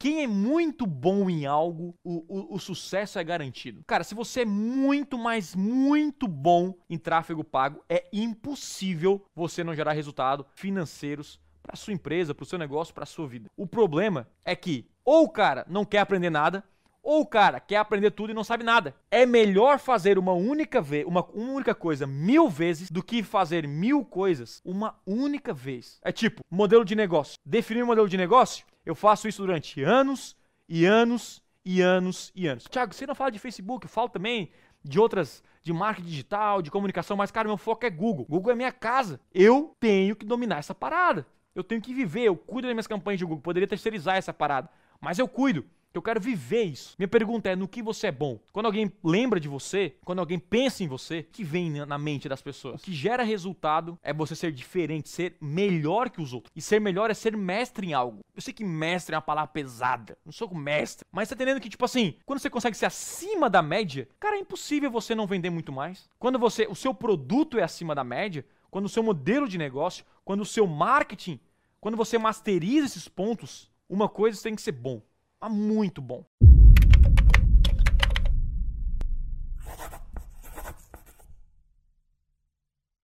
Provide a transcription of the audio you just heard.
Quem é muito bom em algo, o, o, o, sucesso é garantido. Cara, se você é muito, mas muito bom em tráfego pago, é impossível você não gerar resultado financeiros para sua empresa, para o seu negócio, para sua vida. O problema é que ou o cara não quer aprender nada, ou o cara quer aprender tudo e não sabe nada. É melhor fazer uma única vez, uma, única coisa mil vezes do que fazer mil coisas uma única vez. É tipo, modelo de negócio. Definir um modelo de negócio, eu faço isso durante anos e anos e anos e anos. Tiago, você não fala de Facebook, eu falo também de outras, de marketing digital, de comunicação, mas cara, meu foco é Google. Google é minha casa. Eu tenho que dominar essa parada. Eu tenho que viver, eu cuido das minhas campanhas de Google. Poderia terceirizar essa parada, mas eu cuido. Eu quero viver isso. Minha pergunta é: no que você é bom? Quando alguém lembra de você, quando alguém pensa em você, o que vem na mente das pessoas? O que gera resultado é você ser diferente, ser melhor que os outros. E ser melhor é ser mestre em algo. Eu sei que mestre é uma palavra pesada. Não sou mestre. Mas tá entendendo que, tipo assim, quando você consegue ser acima da média, cara, é impossível você não vender muito mais. Quando você. O seu produto é acima da média, quando o seu modelo de negócio, quando o seu marketing, quando você masteriza esses pontos, uma coisa tem que ser bom. Mas muito bom.